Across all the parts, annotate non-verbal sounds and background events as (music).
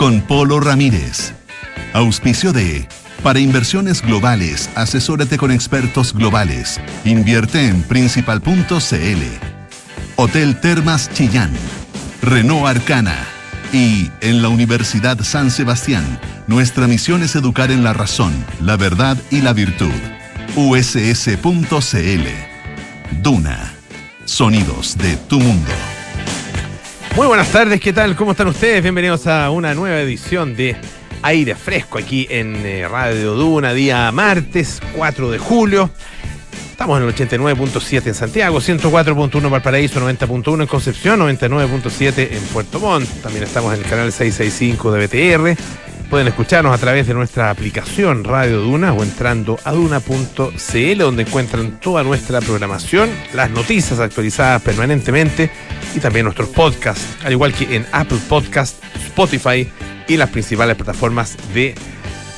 con Polo Ramírez. Auspicio de para inversiones globales, asesórate con expertos globales. Invierte en principal.cl. Hotel Termas Chillán. Renault Arcana. Y en la Universidad San Sebastián, nuestra misión es educar en la razón, la verdad y la virtud. uss.cl. Duna. Sonidos de tu mundo. Muy buenas tardes, ¿qué tal? ¿Cómo están ustedes? Bienvenidos a una nueva edición de Aire Fresco aquí en eh, Radio Duna, día martes 4 de julio. Estamos en el 89.7 en Santiago, 104.1 en Valparaíso, 90.1 en Concepción, 99.7 en Puerto Montt. También estamos en el canal 665 de BTR. Pueden escucharnos a través de nuestra aplicación Radio Duna o entrando a duna.cl donde encuentran toda nuestra programación, las noticias actualizadas permanentemente y también nuestros podcasts, al igual que en Apple Podcast, Spotify y las principales plataformas de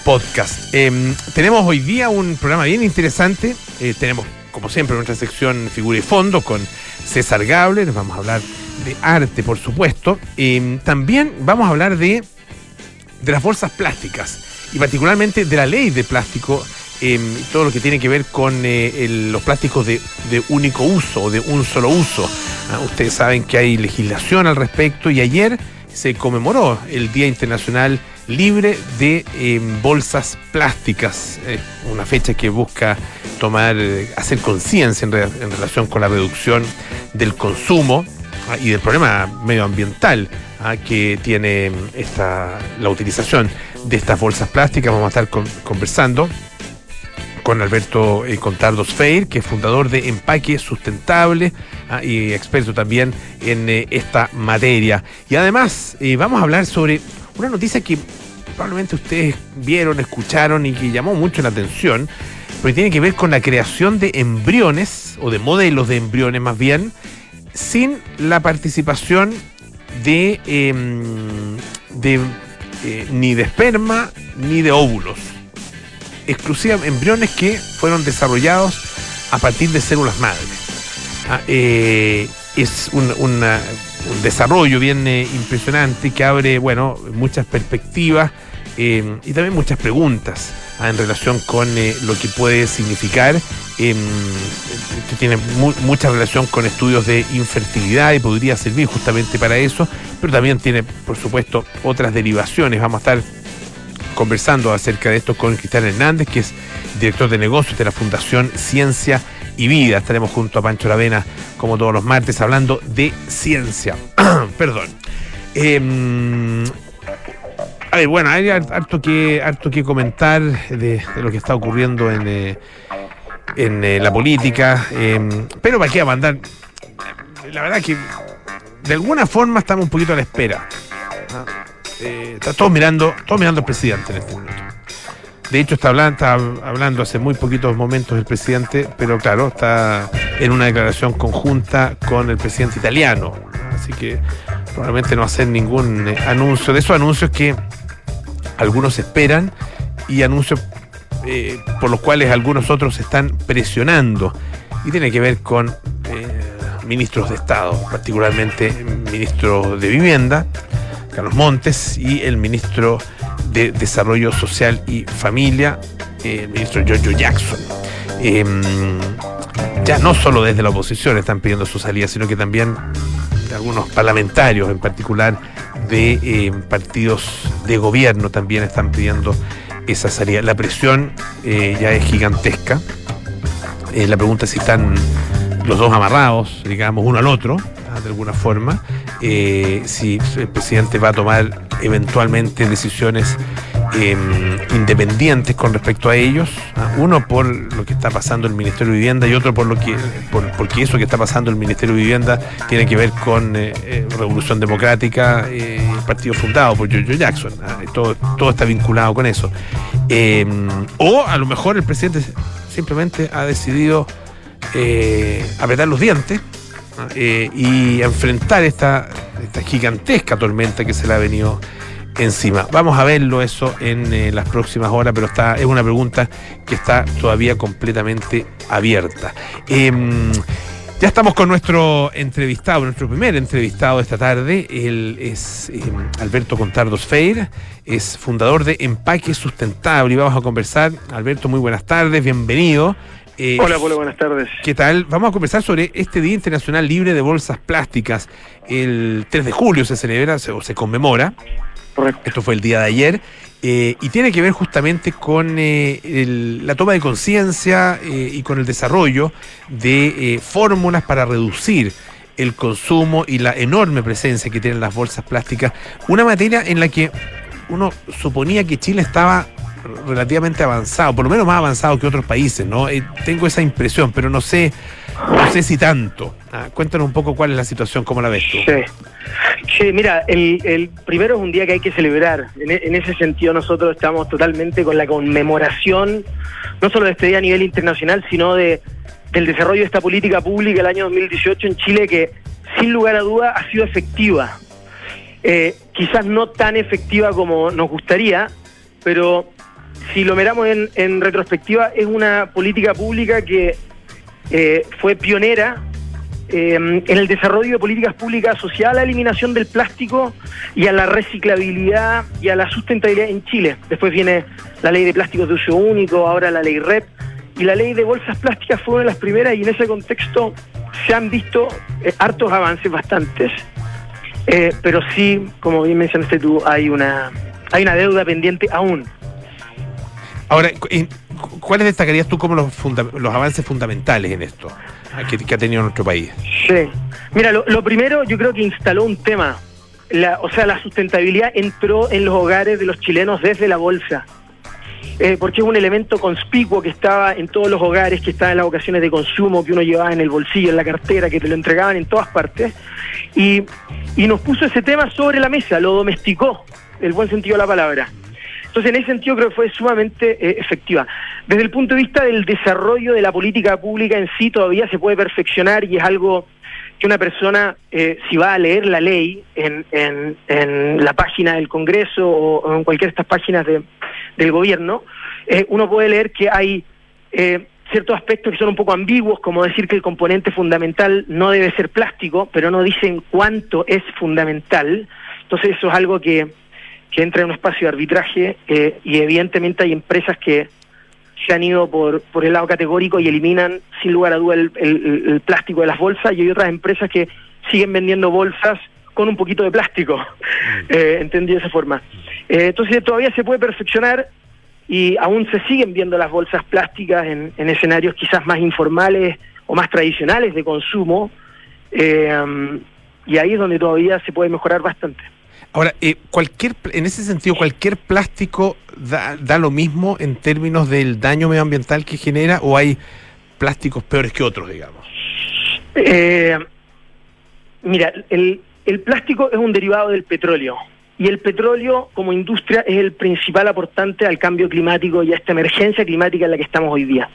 podcast. Em, tenemos hoy día un programa bien interesante. Eh, tenemos, como siempre, nuestra sección Figura y Fondo con César Gable. Nos vamos a hablar de arte, por supuesto. Em, también vamos a hablar de, de las bolsas plásticas y particularmente de la ley de plástico. Em, todo lo que tiene que ver con eh, los plásticos de, único uso o de un solo uso. Ah, ustedes saben que hay legislación al respecto y ayer se conmemoró el Día Internacional Libre de eh, Bolsas Plásticas, una fecha que busca tomar, eh, hacer conciencia en, en, relación con la reducción del consumo ah, y del problema medioambiental ah, que tiene esta, la utilización de estas bolsas plásticas. Vamos a estar con, conversando con Alberto eh, Contardos Feir, que es fundador de Empaque Sustentable ah, y experto también en eh, esta materia. Y además eh, vamos a hablar sobre una noticia que probablemente ustedes vieron, escucharon y que llamó mucho la atención, porque tiene que ver con la creación de embriones, o de modelos de embriones más bien, sin la participación de, em, de ni de esperma ni de óvulos exclusiva embriones que fueron desarrollados a partir de células madres. Ah, eh, es un, desarrollo bien eh, impresionante que abre, bueno, muchas perspectivas eh, y también muchas preguntas ah, en relación con eh, lo que puede significar, em, que tiene mu mucha relación con estudios de infertilidad y podría servir justamente para eso, pero también tiene, por supuesto, otras derivaciones. Vamos a estar conversando acerca de esto con Cristian Hernández, que es director de negocios de la Fundación Ciencia y Vida. Estaremos junto a Pancho Lavena, como todos los martes, hablando de ciencia. (clears throat) Perdón. Eh, a ver, bueno, hay harto que, harto que comentar de, de lo que está ocurriendo en, eh, en eh, la política, eh, pero para qué mandar. La verdad que de alguna forma estamos un poquito a la espera. Eh, está todos mirando, todos mirando al presidente en este momento. De hecho, está hablando, está hablando hace muy poquitos momentos el presidente, pero claro, está en una declaración conjunta con el presidente italiano. Así que probablemente no va a hacer ningún eh, anuncio. De esos anuncios que algunos esperan y anuncios eh, por los cuales algunos otros están presionando. Y tiene que ver con eh, ministros de Estado, particularmente ministro de Vivienda, Carlos Montes, y el ministro de Desarrollo Social y Familia, eh, el ministro Giorgio Jackson. Eh, ya no solo desde la oposición están pidiendo su salida, sino que también de algunos parlamentarios, en particular de eh, partidos de gobierno, también están pidiendo esa salida. La presión eh, ya es gigantesca. Eh, la pregunta es si están los dos amarrados, digamos, uno al otro, de alguna forma, eh, si el presidente va a tomar eventualmente decisiones eh, independientes con respecto a ellos, ¿ah? uno por lo que está pasando el Ministerio de Vivienda y otro por lo que por, porque eso que está pasando el Ministerio de Vivienda tiene que ver con eh, eh Revolución Democrática, el partido fundado por George Jackson, ¿ah? todo, todo está vinculado con eso. o a lo mejor el presidente simplemente ha decidido apretar los dientes eh, y enfrentar esta, esta, gigantesca tormenta que se le ha venido encima. Vamos a verlo eso en eh, las próximas horas, pero está, es una pregunta que está todavía completamente abierta. Eh, Ya estamos con nuestro entrevistado, nuestro primer entrevistado esta tarde. Él es eh, Alberto Contardos Feir, es fundador de Empaque Sustentable y vamos a conversar. Alberto, muy buenas tardes, bienvenido. Eh, Hola, Polo, buenas tardes. ¿Qué tal? Vamos a conversar sobre este Día Internacional Libre de Bolsas Plásticas. El 3 de julio se celebra o se conmemora. Correcto. Esto fue el día de ayer. Eh, y tiene que ver justamente con eh, la toma de conciencia eh, y con el desarrollo de fórmulas para reducir el consumo y la enorme presencia que tienen las bolsas plásticas. Una materia en la que uno suponía que Chile estaba relativamente avanzado, por lo menos más avanzado que otros países, ¿no? tengo esa impresión, pero no sé, no sé si tanto. Ah, cuéntanos un poco cuál es la situación, cómo la ves tú. Sí. Sí, mira, el, primero es un día que hay que celebrar. E, en, ese sentido nosotros estamos totalmente con la conmemoración, no solo de este día a nivel internacional, sino de del desarrollo de esta política pública el año 2018 en Chile que sin lugar a duda ha sido efectiva. Eh, quizás no tan efectiva como nos gustaría, pero si lo miramos en, retrospectiva, es una política pública que eh, fue pionera Em, en el desarrollo de políticas públicas asociadas a la eliminación del plástico y a la reciclabilidad y a la sustentabilidad en Chile. Después viene la ley de plásticos de uso único, ahora la ley REP, y la ley de bolsas plásticas fue una de las primeras y en ese contexto se han visto eh, hartos avances, bastantes, eh, pero sí, como bien mencionaste tú, hay una, hay una deuda pendiente aún. Ahora, ¿cuáles destacarías tú como los, avances fundamentales en esto? que, ha tenido nuestro país? Sí. Mira, lo, primero yo creo que instaló un tema. La, o sea, la sustentabilidad entró en los hogares de los chilenos desde la bolsa. Eh, porque es un elemento conspicuo que estaba en todos los hogares, que estaba en las ocasiones de consumo, que uno llevaba en el bolsillo, en la cartera, que te lo entregaban en todas partes. Y, y nos puso ese tema sobre la mesa, lo domesticó, el buen sentido de la palabra. Entonces, en ese sentido creo que fue sumamente eh, efectiva. Desde el punto de vista del desarrollo de la política pública en sí, todavía se puede perfeccionar y es algo que una persona, eh, si va a leer la ley en, en, la página del Congreso o, en cualquiera de estas páginas del gobierno, eh, uno puede leer que hay ciertos aspectos que son un poco ambiguos, como decir que el componente fundamental no debe ser plástico, pero no dicen cuánto es fundamental. Entonces eso es algo que que entra en un espacio de arbitraje eh, y evidentemente hay empresas que se han ido por, por el lado categórico y eliminan sin lugar a duda el, plástico de las bolsas y hay otras empresas que siguen vendiendo bolsas con un poquito de plástico, mm. (laughs) eh, entendí de esa forma. Eh, entonces todavía se puede perfeccionar y aún se siguen viendo las bolsas plásticas en, en escenarios quizás más informales o más tradicionales de consumo eh, y ahí es donde todavía se puede mejorar bastante. Ahora, eh, cualquier, en ese sentido, cualquier plástico da, da, lo mismo en términos del daño medioambiental que genera o hay plásticos peores que otros, digamos. Eh, mira, el, el plástico es un derivado del petróleo y el petróleo como industria es el principal aportante al cambio climático y a esta emergencia climática en la que estamos hoy día.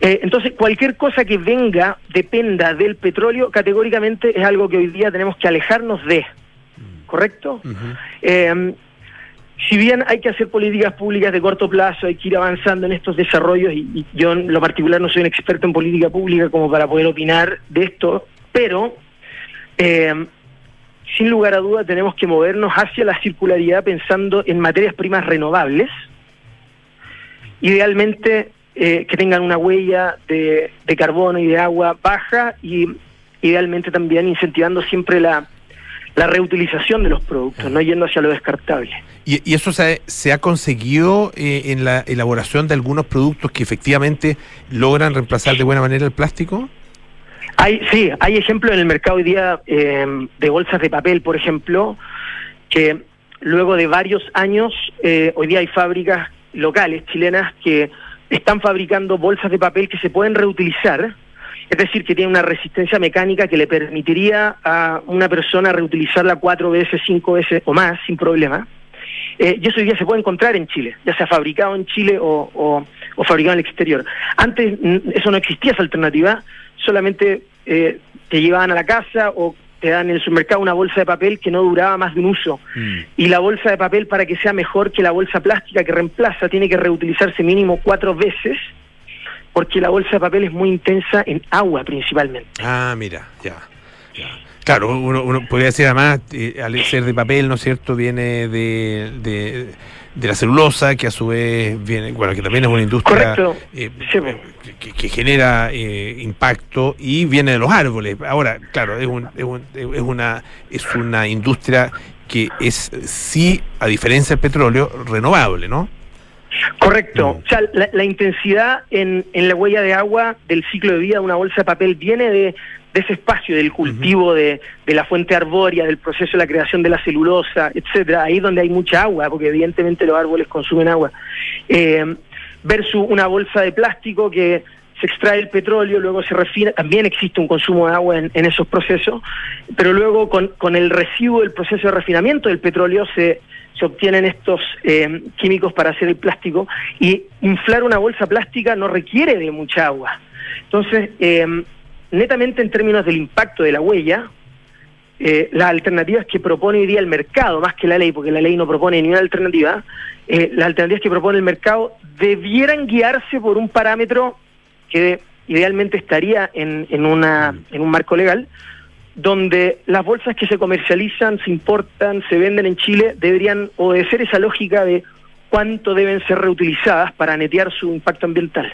Eh, entonces, cualquier cosa que venga, dependa del petróleo, categóricamente es algo que hoy día tenemos que alejarnos de. ¿Correcto? Eh, si bien hay que hacer políticas públicas de corto plazo, hay que ir avanzando en estos desarrollos, y, yo en lo particular no soy un experto en política pública como para poder opinar de esto, pero eh, sin lugar a duda tenemos que movernos hacia la circularidad pensando en materias primas renovables, idealmente eh, que tengan una huella de carbono y de agua baja y idealmente también incentivando siempre la la reutilización de los productos, no yendo hacia lo descartable. ¿Y, eso se, se, ha conseguido eh, en la elaboración de algunos productos que efectivamente logran reemplazar de buena manera el plástico? Hay, sí, hay ejemplos en el mercado hoy día em, de bolsas de papel, por ejemplo, que luego de varios años, eh, hoy día hay fábricas locales chilenas que están fabricando bolsas de papel que se pueden reutilizar es decir, que tiene una resistencia mecánica que le permitiría a una persona reutilizarla cuatro veces, cinco veces o más sin problema. Eh, y eso hoy día se puede encontrar en Chile, ya sea fabricado en Chile o, fabricado en el exterior. Antes mm, eso no existía esa alternativa, solamente eh, te llevaban a la casa o te dan en el supermercado una bolsa de papel que no duraba más de un uso. Mm. Y la bolsa de papel, para que sea mejor que la bolsa plástica que reemplaza, tiene que reutilizarse mínimo cuatro veces porque la bolsa de papel es muy intensa en agua principalmente. Ah, mira, ya. Claro, uno, podría decir además, eh, al ser de papel, ¿no es cierto?, viene de, de, la celulosa, que a su vez viene, bueno, que también es una industria eh, que, genera eh, impacto y viene de los árboles. Ahora, claro, es, un, es, un, es, una, es una industria que es, sí, a diferencia del petróleo, renovable, ¿no? Correcto. O sea, la, intensidad en, en, la huella de agua del ciclo de vida de una bolsa de papel viene de, ese espacio del cultivo de, de, la fuente arbórea, del proceso de la creación de la celulosa, etcétera, ahí donde hay mucha agua, porque evidentemente los árboles consumen agua, eh, versus una bolsa de plástico que se extrae el petróleo, luego se refina, también existe un consumo de agua en, esos procesos, pero luego con, con, el residuo del proceso de refinamiento del petróleo se, se obtienen estos eh, químicos para hacer el plástico y inflar una bolsa plástica no requiere de mucha agua. Entonces, eh, netamente en términos del impacto de la huella, eh, las alternativas que propone hoy día el mercado, más que la ley, porque la ley no propone ni una alternativa, las alternativas que propone el mercado debieran guiarse por un parámetro que idealmente estaría en, en, una, en un marco legal, donde las bolsas que se comercializan, se importan, se venden en Chile, deberían obedecer esa lógica de cuánto deben ser reutilizadas para netear su impacto ambiental.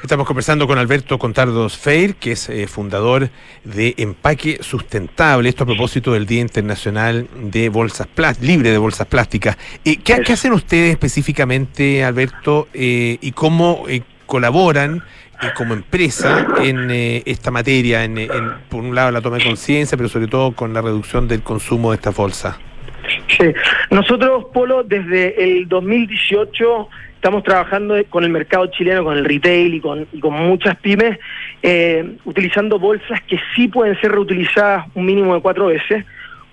Estamos conversando con Alberto Contardos Feir, que es eh, fundador de Empaque Sustentable, esto a propósito del Día Internacional de Bolsas Libre de Bolsas Plásticas. Eh, ¿qué, hacen ustedes específicamente, Alberto, eh, y cómo colaboran como empresa en eh, esta materia, en, por un lado la toma de conciencia, pero sobre todo con la reducción del consumo de esta bolsa? Sí, nosotros, Polo, desde el 2018 estamos trabajando con el mercado chileno, con el retail y con, con muchas pymes, eh, utilizando bolsas que sí pueden ser reutilizadas un mínimo de cuatro veces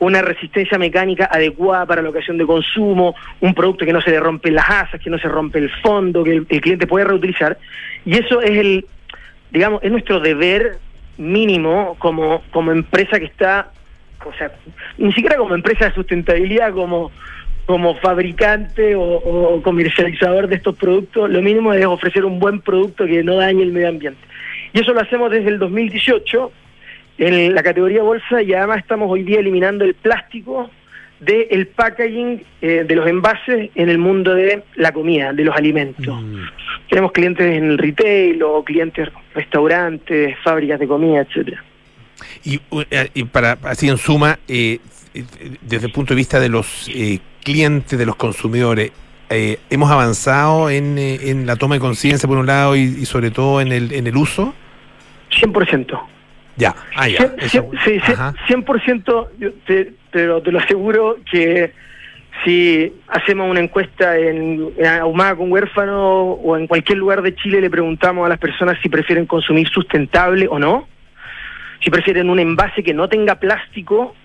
una resistencia mecánica adecuada para la ocasión de consumo, un producto que no se le rompe las asas, que no se rompe el fondo, que el, cliente puede reutilizar. Y eso es el, digamos, es nuestro deber mínimo como, como empresa que está, o sea, ni siquiera como empresa de sustentabilidad, como, como fabricante o, o comercializador de estos productos, lo mínimo es ofrecer un buen producto que no dañe el medio ambiente. Y eso lo hacemos desde el 2018 en la categoría bolsa y además estamos hoy día eliminando el plástico del packaging eh, de los envases en el mundo de la comida, de los alimentos. Mm. Tenemos clientes en el retail o clientes restaurantes, fábricas de comida, etcétera. Y, eh, y, para así en suma, eh, desde el punto de vista de los clientes, de los consumidores, hemos avanzado en, en, la toma de conciencia por un lado y, y, sobre todo en el, en el uso. 100%. Ya, ah, ya. sí, 100%, te, pero te lo aseguro que si hacemos una encuesta en, en Ahumada con huérfano o en cualquier lugar de Chile le preguntamos a las personas si prefieren consumir sustentable o no, si prefieren un envase que no tenga plástico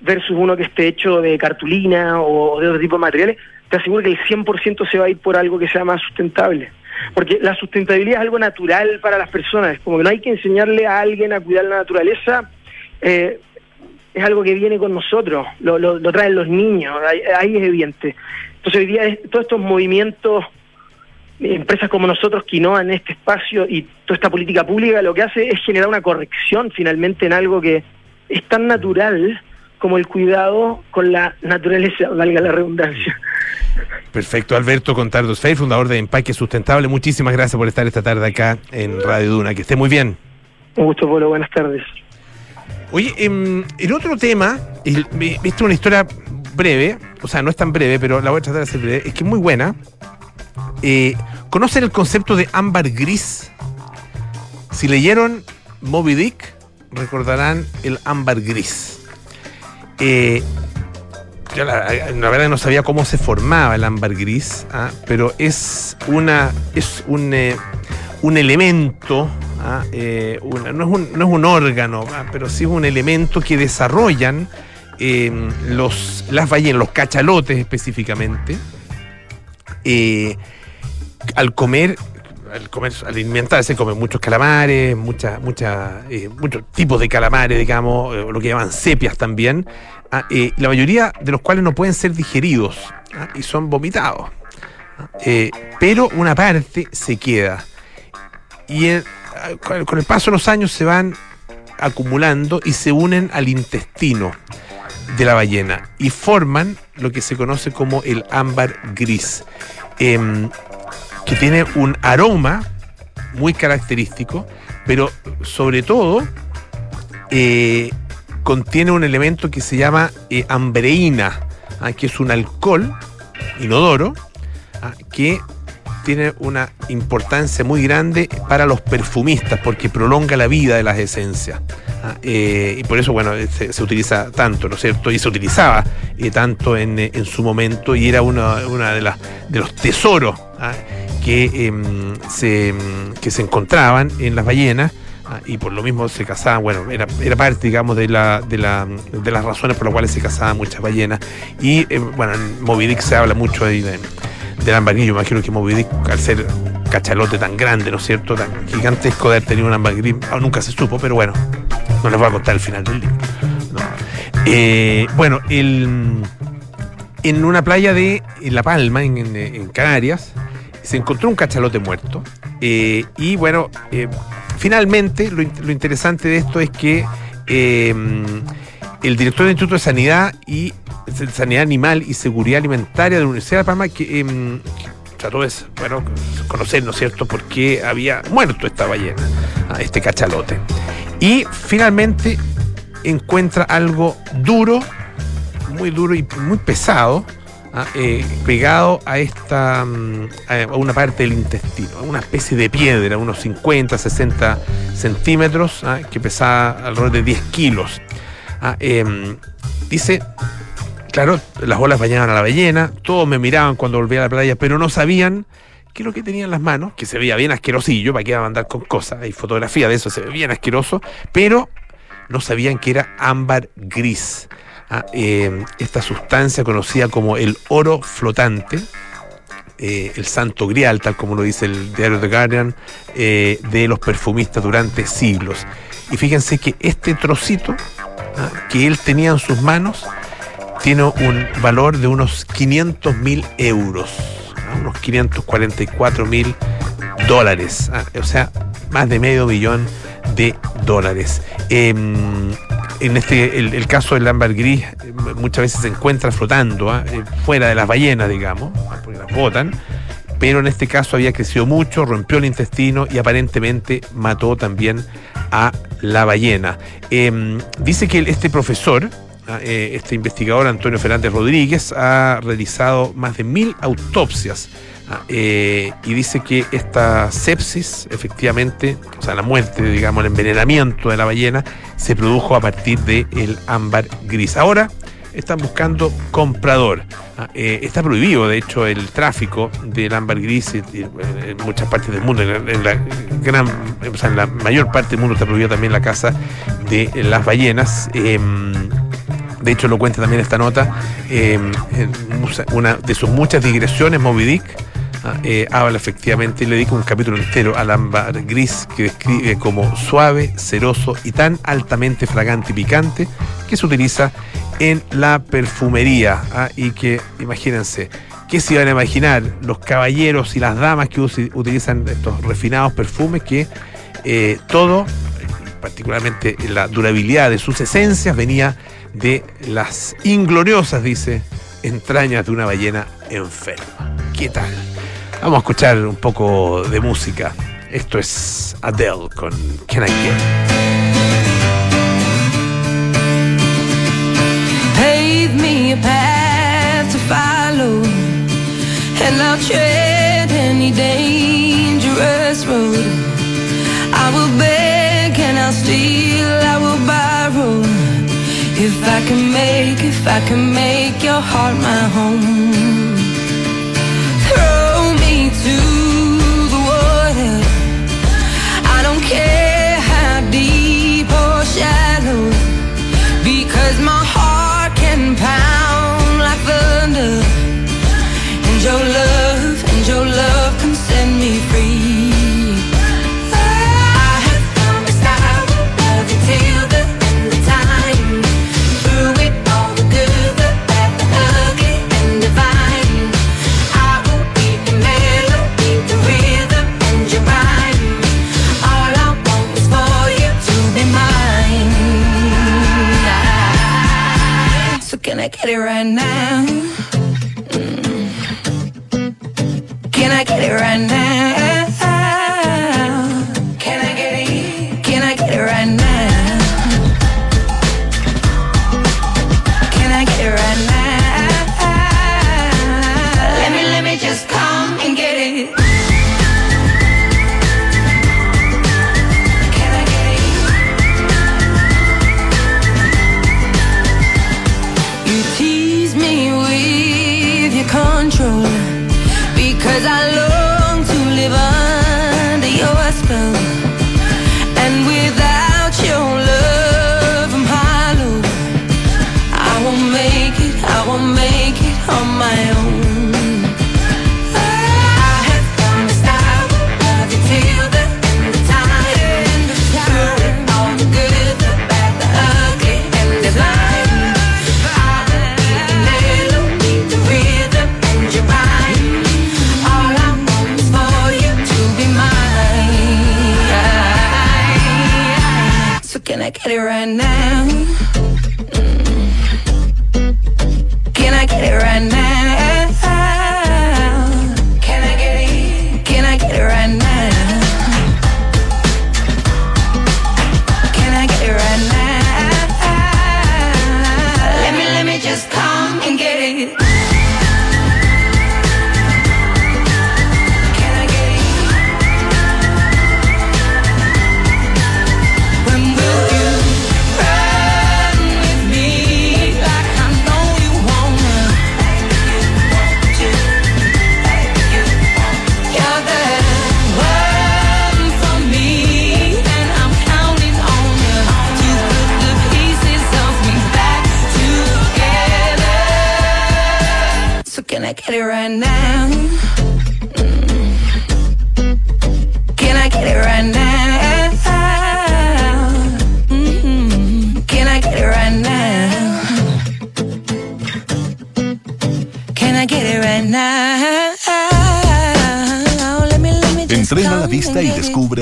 versus uno que esté hecho de cartulina o de otro tipo de materiales, te aseguro que el 100% se va a ir por algo que sea más sustentable porque la sustentabilidad es algo natural para las personas, como que no hay que enseñarle a alguien a cuidar la naturaleza, eh, es algo que viene con nosotros, lo, lo, traen los niños, ahí, es evidente. Entonces hoy día todos estos movimientos, empresas como nosotros que innovan en este espacio y toda esta política pública lo que hace es generar una corrección finalmente en algo que es tan natural como el cuidado con la naturaleza, valga la redundancia. Perfecto, Alberto Contardos Fey, fundador de Empaque Sustentable. Muchísimas gracias por estar esta tarde acá en Radio Duna. Que esté muy bien. Un gusto, Polo. Buenas tardes. Oye, em, el otro tema, esta es una historia breve, o sea, no es tan breve, pero la voy a tratar de hacer breve, es que es muy buena. Eh, ¿Conocen el concepto de ámbar gris? Si leyeron Moby Dick, recordarán el ámbar gris. Eh, yo la, verdad no sabía cómo se formaba el ámbar gris, ¿ah? pero es una es un, eh, un elemento, ¿ah? eh, no, es un, no, es un, órgano, ¿ah? pero sí es un elemento que desarrollan em, los, las ballenas, los cachalotes específicamente, al comer al comer, al alimentarse, comen muchos calamares, muchas, muchas, muchos tipos de calamares, digamos, lo que llaman sepias también, Ah, eh, la mayoría de los cuales no pueden ser digeridos ah, y son vomitados. Eh, pero una parte se queda. y con el paso de los años se van acumulando y se unen al intestino de la ballena y forman lo que se conoce como el ámbar gris, em, que tiene un aroma muy característico, pero sobre todo eh, contiene un elemento que se llama eh, ambreína, ah, que es un alcohol inodoro ah, que tiene una importancia muy grande para los perfumistas porque prolonga la vida de las esencias. Ah, eh, y por eso, bueno, se, utiliza tanto, ¿no es cierto? Y se utilizaba eh, tanto en, su momento y era uno una de, de los tesoros ah, que, em, se, que se encontraban en las ballenas. Ah, y por lo mismo se cazaban, bueno, era, era parte, digamos, de, la, de, la, de las razones por las cuales se cazaban muchas ballenas. Y, eh, bueno, en Moby Dick se habla mucho ahí de, del ambargrillo. Imagino que Moby Dick, al ser cachalote tan grande, ¿no es cierto?, tan gigantesco de haber tenido un ambargrillo, nunca se supo, pero bueno, no les voy a contar el final del libro. Eh, bueno, el, en una playa de La Palma, en, Canarias, se encontró un cachalote muerto. Eh, y bueno, eh, finalmente lo, interesante de esto es que el director del Instituto de Sanidad y Sanidad Animal y Seguridad Alimentaria de la Universidad de La Palma, que em, trató de bueno, conocer, ¿no es cierto?, por qué había muerto esta ballena, este cachalote. Y finalmente encuentra algo duro, muy duro y muy pesado, ¿ah? eh, pegado a esta mm, a una parte del intestino, una especie de piedra, unos 50, 60 centímetros, ¿ah? que pesaba alrededor de 10 kilos. Ah, em, dice, claro, las olas bañaban a la ballena, todos me miraban cuando volvía a la playa, pero no sabían qué es lo que tenía en las manos, que se veía bien asquerosillo, para que iba a andar con cosas, hay fotografía de eso, se ve bien asqueroso, pero no sabían que era ámbar gris. Ah, em, esta sustancia conocida como el oro flotante, eh, el santo grial, tal como lo dice el diario The Guardian, eh, de los perfumistas durante siglos. Y fíjense que este trocito que él tenía en sus manos tiene un valor de unos 500 mil euros, unos 544 mil dólares, ah, o sea, más de medio millón de dólares. Em, en este, el, caso del ámbar gris muchas veces se encuentra flotando ah, eh, fuera de las ballenas, digamos, ah, porque las botan, pero en este caso había crecido mucho, rompió el intestino y aparentemente mató también a la ballena. Em, dice que este profesor, ah, eh, este investigador Antonio Fernández Rodríguez, ha realizado más de mil autopsias ah, eh, y dice que esta sepsis, efectivamente, o sea, la muerte, digamos, el envenenamiento de la ballena, se produjo a partir del ámbar gris. Ahora, están buscando comprador. Ah, eh, está prohibido, de hecho, el tráfico del ámbar gris en, muchas partes del mundo. En la, gran, en la mayor parte del mundo está prohibido también la caza de las ballenas. Em, de hecho, lo cuenta también esta nota. Em, una de sus muchas digresiones, Moby Dick, eh, habla efectivamente y le dedica un capítulo entero al ámbar gris que describe como suave, ceroso y tan altamente fragante y picante que se utiliza en la perfumería. ¿ah? Y que, imagínense, ¿qué se iban a imaginar los caballeros y las damas que utilizan estos refinados perfumes? Que eh, todo, particularmente la durabilidad de sus esencias, venía de las ingloriosas, dice, entrañas de una ballena enferma. ¿Qué tal? Vamos a escuchar un poco de música. Esto es Adele con Can I Get? Me a path to follow, and I'll tread any dangerous road. I will beg and I'll steal, I will borrow. If I can make, if I can make your heart my home. Throw me here and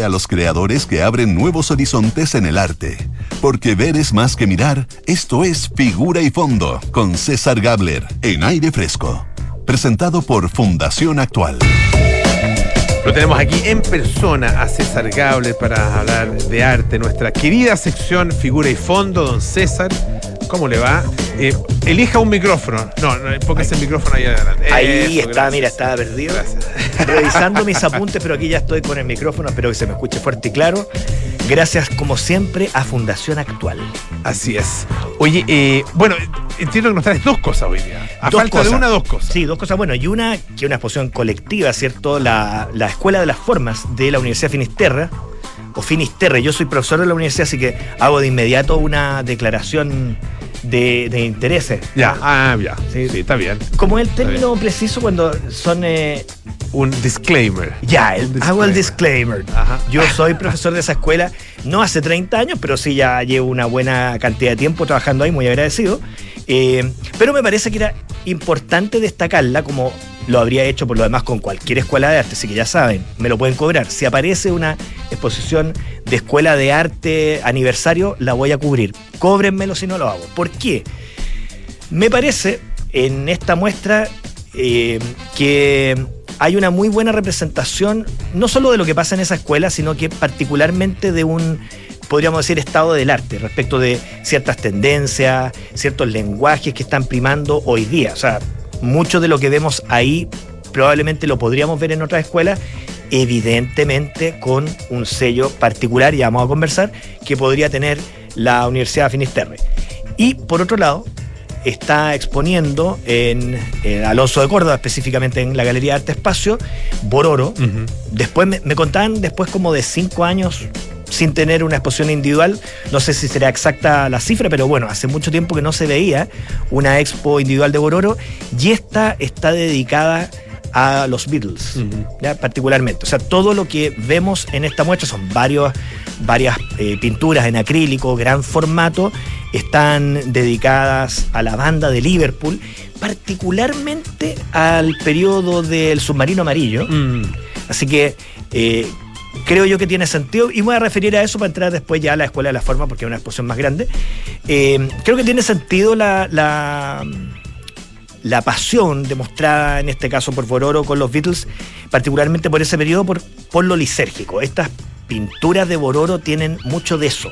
a los creadores que abren nuevos horizontes en el arte. Porque ver es más que mirar, esto es Figura y Fondo, con César Gabler, en aire fresco. Presentado por Fundación Actual. Lo tenemos aquí en persona a César Gabler para hablar de arte, nuestra querida sección Figura y Fondo, don César. ¿Cómo le va? Eh, elija un micrófono. No, no póngase el micrófono ahí adelante. Ahí Eso, está, gracias. mira, estaba perdido. Gracias. Revisando mis (laughs) apuntes, pero aquí ya estoy con el micrófono, espero que se me escuche fuerte y claro. Gracias, como siempre, a Fundación Actual. Así es. Oye, eh, bueno, entiendo que nos traes dos cosas hoy día. A Dos falta de una, dos cosas. Sí, dos cosas. Bueno, y una que es una exposición colectiva, ¿cierto? La, la Escuela de las Formas de la Universidad Finisterra, o Finisterre. Yo soy profesor de la universidad, así que hago de inmediato una declaración de, de intereses. Ya, ah, ya. Sí. Sí, está bien. Como el término preciso cuando son... eh, Un disclaimer. Ya, el- Un hago el disclaimer. Ajá. Yo soy profesor de esa escuela, no hace 30 años, pero sí ya llevo una buena cantidad de tiempo trabajando ahí, muy agradecido. Eh, pero me parece que era importante destacarla, como lo habría hecho por lo demás con cualquier escuela de arte, así que ya saben, me lo pueden cobrar. Si aparece una exposición de escuela de arte aniversario, la voy a cubrir. Cóbrenmelo si no lo hago. ¿Por qué? Me parece en esta muestra eh, que hay una muy buena representación, no solo de lo que pasa en esa escuela, sino que particularmente de un, podríamos decir, estado del arte respecto de ciertas tendencias, ciertos lenguajes que están primando hoy día. O sea, mucho de lo que vemos ahí probablemente lo podríamos ver en otras escuelas, evidentemente con un sello particular, y vamos a conversar, que podría tener la Universidad de Finisterre. Y por otro lado, está exponiendo en, en Alonso de Córdoba, específicamente en la Galería de Arte Espacio, Bororo. Después me, me contaban, después como de cinco años sin tener una exposición individual, no sé si será exacta la cifra, pero bueno, hace mucho tiempo que no se veía una expo individual de Bororo y esta está dedicada a los Beatles, particularmente. O sea, todo lo que vemos en esta muestra son varios, varias eh, pinturas en acrílico, gran formato, están dedicadas a la banda de Liverpool, particularmente al periodo del submarino amarillo. Mm. Así que eh, creo yo que tiene sentido y me voy a referir a eso para entrar después ya a la Escuela de la Forma porque es una exposición más grande. Eh, creo que tiene sentido la, la, la pasión demostrada en este caso por Bororo con los Beatles, particularmente por ese periodo, por, lo lisérgico. Estas pinturas de Bororo tienen mucho de eso.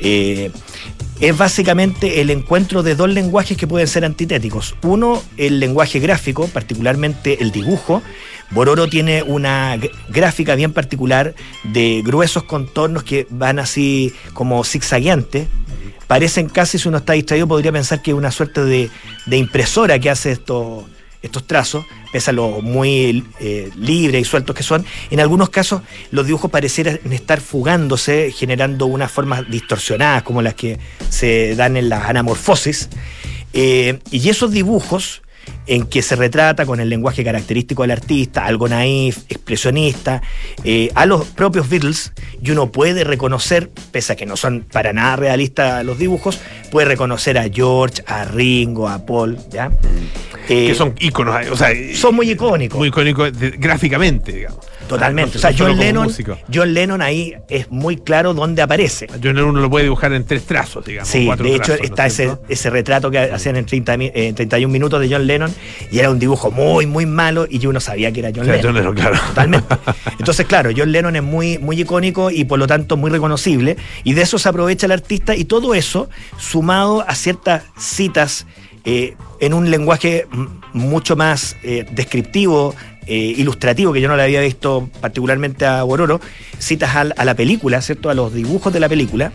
Eh, es básicamente el encuentro de dos lenguajes que pueden ser antitéticos. Uno, el lenguaje gráfico, particularmente el dibujo. Bororo tiene una gráfica bien particular de gruesos contornos que van así como zigzagueantes. Parecen casi, si uno está distraído, podría pensar que es una suerte de, de impresora que hace estos, estos trazos, pese a lo muy eh, libres y sueltos que son. En algunos casos, los dibujos parecieran estar fugándose, generando unas formas distorsionadas, como las que se dan en las anamorfosis. Eh, y esos dibujos en que se retrata con el lenguaje característico del artista, algo naif, expresionista, eh, a los propios Beatles, y uno puede reconocer, pese a que no son para nada realistas los dibujos, puede reconocer a George, a Ringo, a Paul, ¿ya? Eh, que son íconos, o sea, son muy icónicos. muy icónicos de- gráficamente, digamos. Totalmente. Ah, o sea, John Lennon. John Lennon ahí es muy claro dónde aparece. John Lennon uno lo puede dibujar en tres trazos, digamos. Sí, cuatro de hecho trazos, ¿no está es ese, ese retrato que hacían en, 30 mi- en 31 minutos de John Lennon y era un dibujo muy, muy malo y yo no sabía que era John (laughs) O sea, Lennon. John Lennon, claro. Totalmente. (laughs) Entonces, claro, John Lennon es muy, muy icónico y por lo tanto muy reconocible. Y de eso se aprovecha el artista y todo eso sumado a ciertas citas eh, en un lenguaje mucho más eh, descriptivo, eh, ilustrativo, que yo no le había visto particularmente a Bororo, citas a, la película, ¿cierto? A los dibujos de la película.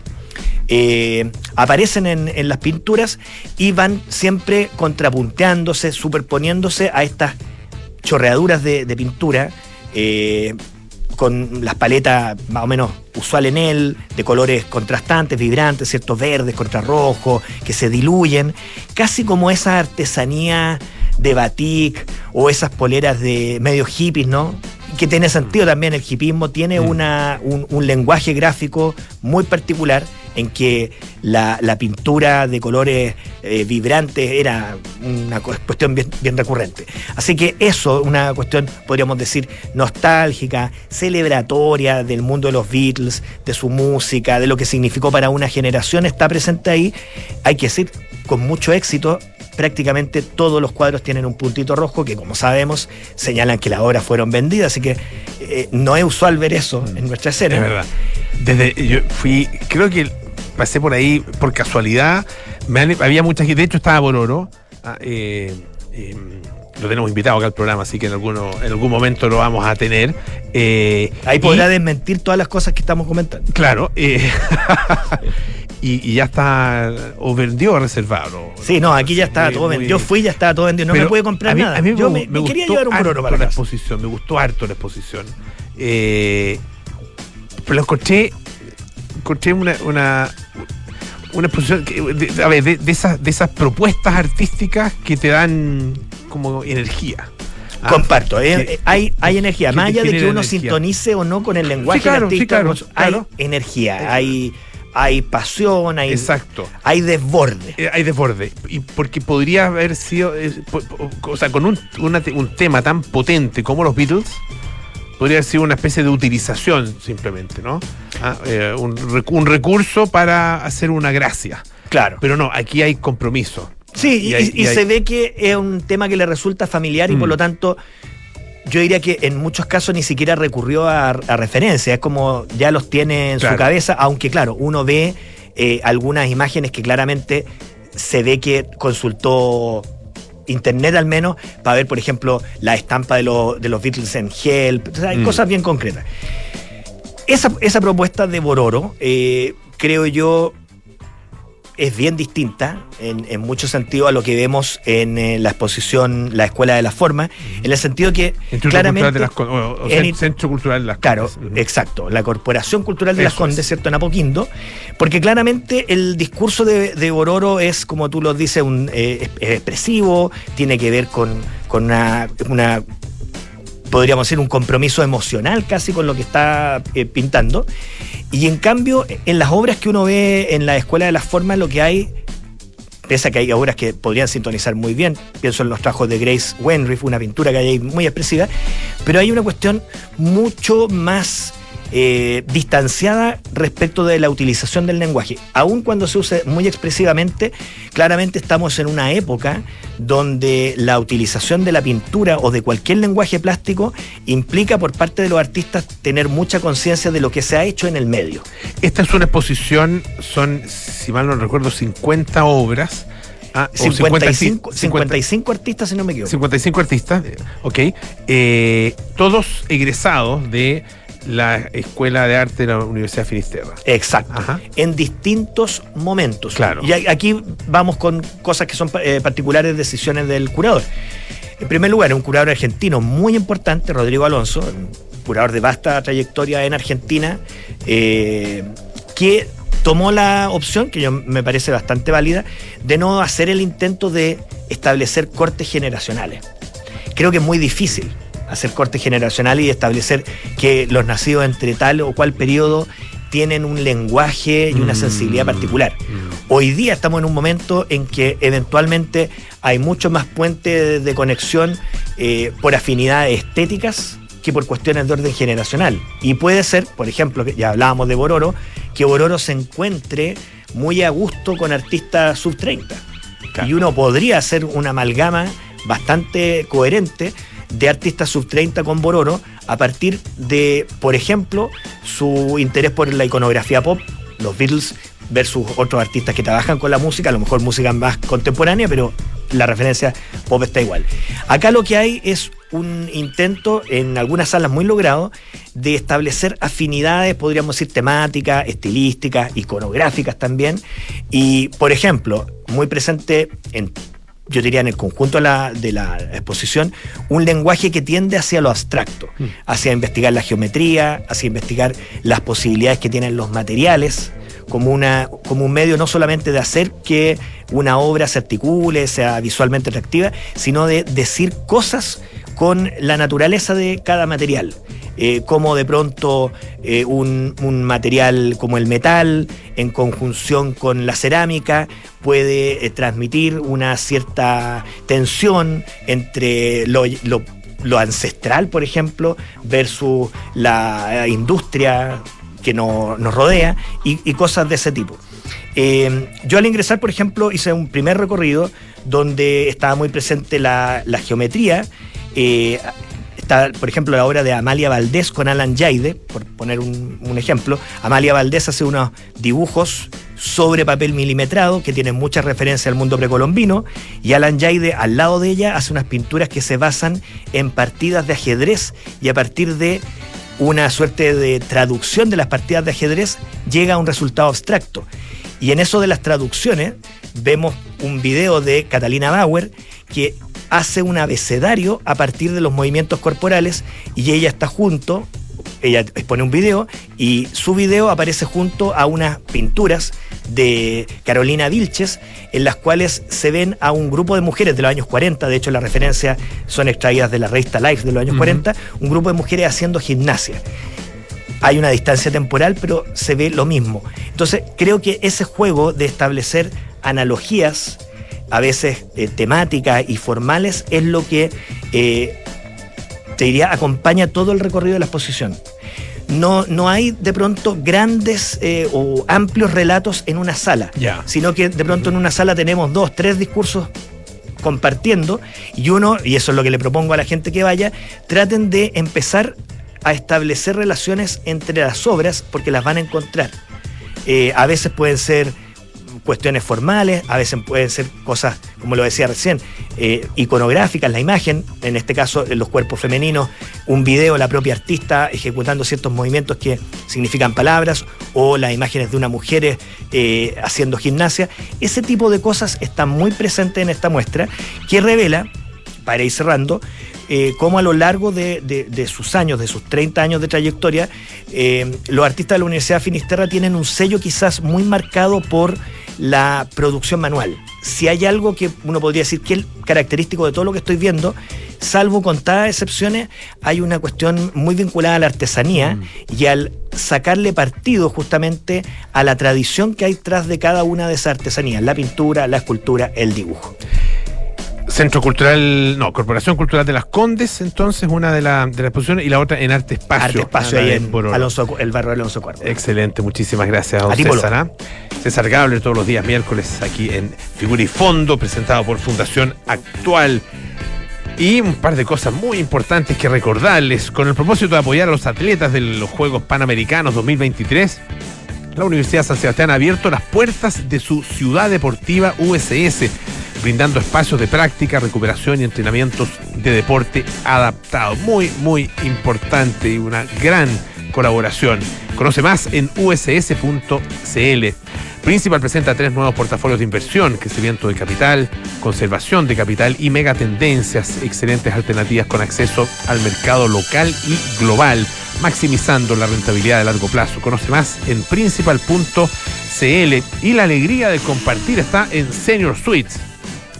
eh, aparecen en, las pinturas y van siempre contrapunteándose, superponiéndose a estas chorreaduras de, pintura, eh, con las paletas más o menos usual en él, de colores contrastantes, vibrantes, ciertos verdes contra rojos, que se diluyen, casi como esa artesanía de batik o esas poleras de medio hippies, ¿no? Que tiene sentido también, el hippismo tiene una, un, un lenguaje gráfico muy particular en que la, la pintura de colores eh, vibrantes era una cu- cuestión bien, bien recurrente. Así que eso, una cuestión, podríamos decir, nostálgica, celebratoria del mundo de los Beatles, de su música, de lo que significó para una generación, está presente ahí. Hay que decir, con mucho éxito, prácticamente todos los cuadros tienen un puntito rojo que, como sabemos, señalan que las obras fueron vendidas, así que eh, no es usual ver eso en nuestra escena. Es verdad. Desde yo fui, creo que pasé por ahí por casualidad. Me han- había mucha gente, de hecho estaba Bororo. ah, eh, eh, lo tenemos invitado acá al programa, así que en, alguno, en algún momento lo vamos a tener. Eh, Ahí y- podrá desmentir todas las cosas que estamos comentando. Claro. eh, (laughs) y, y ya está, o vendió o reservado. ¿no? Sí, no, aquí ya estaba todo vendido. Yo fui, ya estaba todo vendido. No Pero me pude comprar a mí- nada. a mí Yo me, me, me quería llevar un bororo para la casa. exposición, me gustó harto la exposición. Pero lo encontré, encontré una, una, una exposición, que- de- a ver, de, de esas, de esas propuestas artísticas que te dan como energía. Ah, Comparto, eh, que- eh, hay, hay energía. Más allá de que uno energía. sintonice o no con el lenguaje Sí, claro, sí, claro, hay claro. energía, hay, hay pasión, hay, Exacto. hay desborde. Eh, hay desborde. Y porque podría haber sido. eh, po- po- o sea, con un, una un tema tan potente como los Beatles, podría sido una especie de utilización simplemente, ¿no? Ah, eh, un, recu- un recurso para hacer una gracia. Claro. Pero no, aquí hay compromiso. Sí, y, Y hay- y y hay- se ve que es un tema que le resulta familiar y por Mm. lo tanto yo diría que en muchos casos ni siquiera recurrió a, a referencia, es como ya los tiene en Claro. su cabeza, aunque claro, uno ve eh, algunas imágenes que claramente se ve que consultó internet al menos para ver, por ejemplo, la estampa de, los- de los Beatles en Help, o sea, hay Mm. cosas bien concretas. Esa, esa propuesta de Bororo, eh, creo yo, es bien distinta en, en mucho sentido a lo que vemos en eh, la exposición La Escuela de la Forma, en el sentido que Instituto claramente... De las o- o en- Cen- Centro Cultural de las Claro, Condes. exacto, la Corporación Cultural de las Eso es. Condes, ¿cierto? En Apoquindo, porque claramente el discurso de, de Bororo es, como tú lo dices, un, eh, es- es expresivo, tiene que ver con, con una, una, podríamos decir, un compromiso emocional casi con lo que está eh, pintando. Y en cambio, en las obras que uno ve en la Escuela de las Formas, lo que hay pese a que hay obras que podrían sintonizar muy bien, pienso en los trabajos de Grace Wenrich, una pintura que hay muy expresiva, pero hay una cuestión mucho más eh, distanciada respecto de la utilización del lenguaje. Aun cuando se use muy expresivamente, claramente estamos en una época donde la utilización de la pintura o de cualquier lenguaje plástico implica por parte de los artistas tener mucha conciencia de lo que se ha hecho en el medio. Esta es una exposición, son, si mal no recuerdo, 50 obras. Ah, 55, 55, artistas, si no me equivoco. 55 artistas, ok. Eh, todos egresados de la Escuela de Arte de la Universidad de Finisterra. Exacto. En distintos momentos. Claro. Y aquí vamos con cosas que son eh, particulares decisiones del curador. En primer lugar, un curador argentino muy importante, Rodrigo Alonso, un curador de vasta trayectoria en Argentina, eh, que tomó la opción, que yo me parece bastante válida, de no hacer el intento de establecer cortes generacionales. Creo que es muy difícil hacer corte generacional y establecer que los nacidos entre tal o cual periodo tienen un lenguaje y una mm. sensibilidad particular. Hoy día estamos en un momento en que eventualmente hay mucho más puente de conexión eh, por afinidades estéticas que por cuestiones de orden generacional. Y puede ser, por ejemplo, que ya hablábamos de Bororo, que Bororo se encuentre muy a gusto con artistas sub 30. Y uno podría hacer una amalgama bastante coherente de artistas sub 30 con Bororo a partir de, por ejemplo, su interés por la iconografía pop, los Beatles versus otros artistas que trabajan con la música, a lo mejor música más contemporánea, pero la referencia pop está igual. Acá lo que hay es un intento, en algunas salas muy logrado, de establecer afinidades, podríamos decir, temáticas, estilísticas, iconográficas también. Y, por ejemplo, muy presente en yo diría en el conjunto de la, exposición, un lenguaje que tiende hacia lo abstracto, mm. hacia investigar la geometría, hacia investigar las posibilidades que tienen los materiales, como, una, como un medio no solamente de hacer que una obra se articule, sea visualmente atractiva, sino de decir cosas con la naturaleza de cada material. Eh, como de pronto eh, un, material como el metal, en conjunción con la cerámica, puede eh, transmitir una cierta tensión entre lo, ancestral, por ejemplo, versus la industria que nos rodea y, cosas de ese tipo. yo al ingresar, por ejemplo, hice un primer recorrido donde estaba muy presente la, geometría, Está, por ejemplo, la obra de Amalia Valdés con Alan Yaide, por poner un, ejemplo. Amalia Valdés hace unos dibujos sobre papel milimetrado que tienen mucha referencia al mundo precolombino y Alan Yaide al lado de ella hace unas pinturas que se basan en partidas de ajedrez y a partir de una suerte de traducción de las partidas de ajedrez llega a un resultado abstracto. Y en eso de las traducciones vemos un video de Catalina Bauer que hace un abecedario a partir de los movimientos corporales y ella está junto, ella expone un video y su video aparece junto a unas pinturas de Carolina Vilches en las cuales se ven a un grupo de mujeres de los años 40, de hecho las referencias son extraídas de la revista Life de los años 40, un grupo de mujeres haciendo gimnasia. Hay una distancia temporal, pero se ve lo mismo. Entonces, creo que ese juego de establecer analogías a veces eh, temáticas y formales, es lo que eh, te diría acompaña todo el recorrido de la exposición. No, no hay de pronto grandes eh, o amplios relatos en una sala, sino que de pronto en una sala tenemos dos, tres discursos compartiendo y uno, y eso es lo que le propongo a la gente que vaya, traten de empezar a establecer relaciones entre las obras porque las van a encontrar. a veces pueden ser cuestiones formales, a veces pueden ser cosas, como lo decía recién, eh, iconográficas, la imagen, en este caso en los cuerpos femeninos, un video, la propia artista ejecutando ciertos movimientos que significan palabras, o las imágenes de una mujer eh, haciendo gimnasia. Ese tipo de cosas están muy presentes en esta muestra, que revela, para ir cerrando, eh, cómo a lo largo de, sus años, de sus 30 años de trayectoria, los artistas de la Universidad de Finisterra tienen un sello quizás muy marcado por la producción manual. Si hay algo que uno podría decir que es característico de todo lo que estoy viendo, salvo contadas excepciones, hay una cuestión muy vinculada a la artesanía mm. y al sacarle partido justamente a la tradición que hay tras de cada una de esas artesanías, la pintura, la escultura, el dibujo. Centro Cultural, no, Corporación Cultural de las Condes, entonces, una de, la- de las exposiciones, y la otra en Arte Espacio. Arte Espacio Ah, ahí en. Alonso, el barrio Alonso Cuarto. Excelente, muchísimas gracias a don A. César. ¿ah? César Gable todos los días miércoles aquí en Figura y Fondo, presentado por Fundación Actual. Y un par de cosas muy importantes que recordarles. Con el propósito de apoyar a los atletas de los Juegos Panamericanos 2023, la Universidad San Sebastián ha abierto las puertas de su ciudad deportiva USS, brindando espacios de práctica, recuperación y entrenamientos de deporte adaptado. Muy, muy importante y una gran colaboración. Conoce más en uss.cl. Principal presenta tres nuevos portafolios de inversión, crecimiento de capital, conservación de capital y megatendencias, excelentes alternativas con acceso al mercado local y global, maximizando la rentabilidad de largo plazo. Conoce más en principal.cl y la alegría de compartir está en Senior Suites.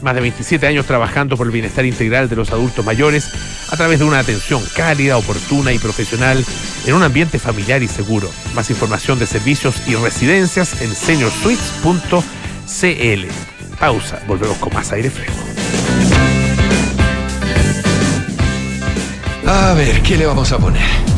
Más de 27 años trabajando por el bienestar integral de los adultos mayores a través de una atención cálida, oportuna y profesional en un ambiente familiar y seguro. Más información de servicios y residencias en seniorsuites.cl. Pausa, volvemos con más aire fresco. A ver, ¿qué le vamos a poner?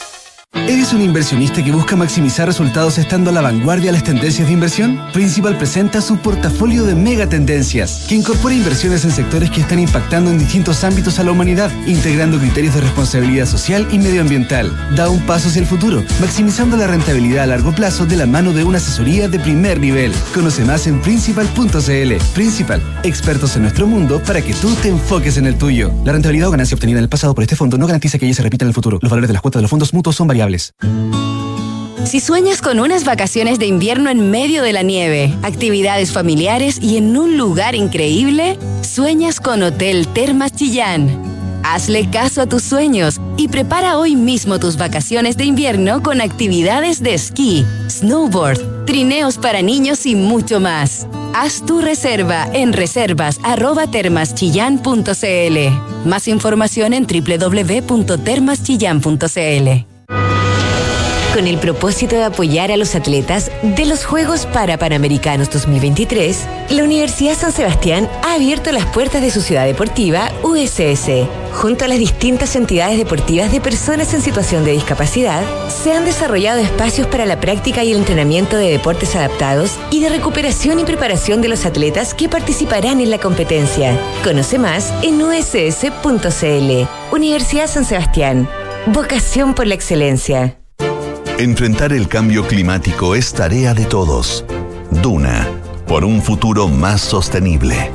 ¿Eres un inversionista que busca maximizar resultados estando a la vanguardia de las tendencias de inversión? Principal presenta su portafolio de mega tendencias, que incorpora inversiones en sectores que están impactando en distintos ámbitos a la humanidad, integrando criterios de responsabilidad social y medioambiental. Da un paso hacia el futuro, maximizando la rentabilidad a largo plazo de la mano de una asesoría de primer nivel. Conoce más en principal.cl. Principal, expertos en nuestro mundo para que tú te enfoques en el tuyo. La rentabilidad o ganancia obtenida en el pasado por este fondo no garantiza que ella se repita en el futuro. Los valores de las cuotas de los fondos mutuos son variables. Si sueñas con unas vacaciones de invierno en medio de la nieve, actividades familiares y en un lugar increíble, sueñas con Hotel Termas Chillán. Hazle caso a tus sueños y prepara hoy mismo tus vacaciones de invierno con actividades de esquí, snowboard, trineos para niños y mucho más. Haz tu reserva en reservas@termaschillan.cl. Más información en www.termaschillan.cl. Con el propósito de apoyar a los atletas de los Juegos para Panamericanos 2023, la Universidad San Sebastián ha abierto las puertas de su ciudad deportiva USS. Junto a las distintas entidades deportivas de personas en situación de discapacidad, se han desarrollado espacios para la práctica y el entrenamiento de deportes adaptados y de recuperación y preparación de los atletas que participarán en la competencia. Conoce más en uss.cl. Universidad San Sebastián. Vocación por la excelencia. Enfrentar el cambio climático es tarea de todos. Duna, por un futuro más sostenible.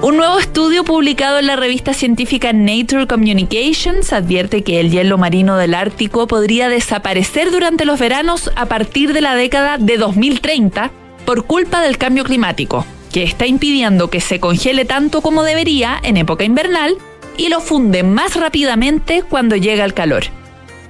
Un nuevo estudio publicado en la revista científica Nature Communications advierte que el hielo marino del Ártico podría desaparecer durante los veranos a partir de la década de 2030 por culpa del cambio climático, que está impidiendo que se congele tanto como debería en época invernal y lo funde más rápidamente cuando llega el calor.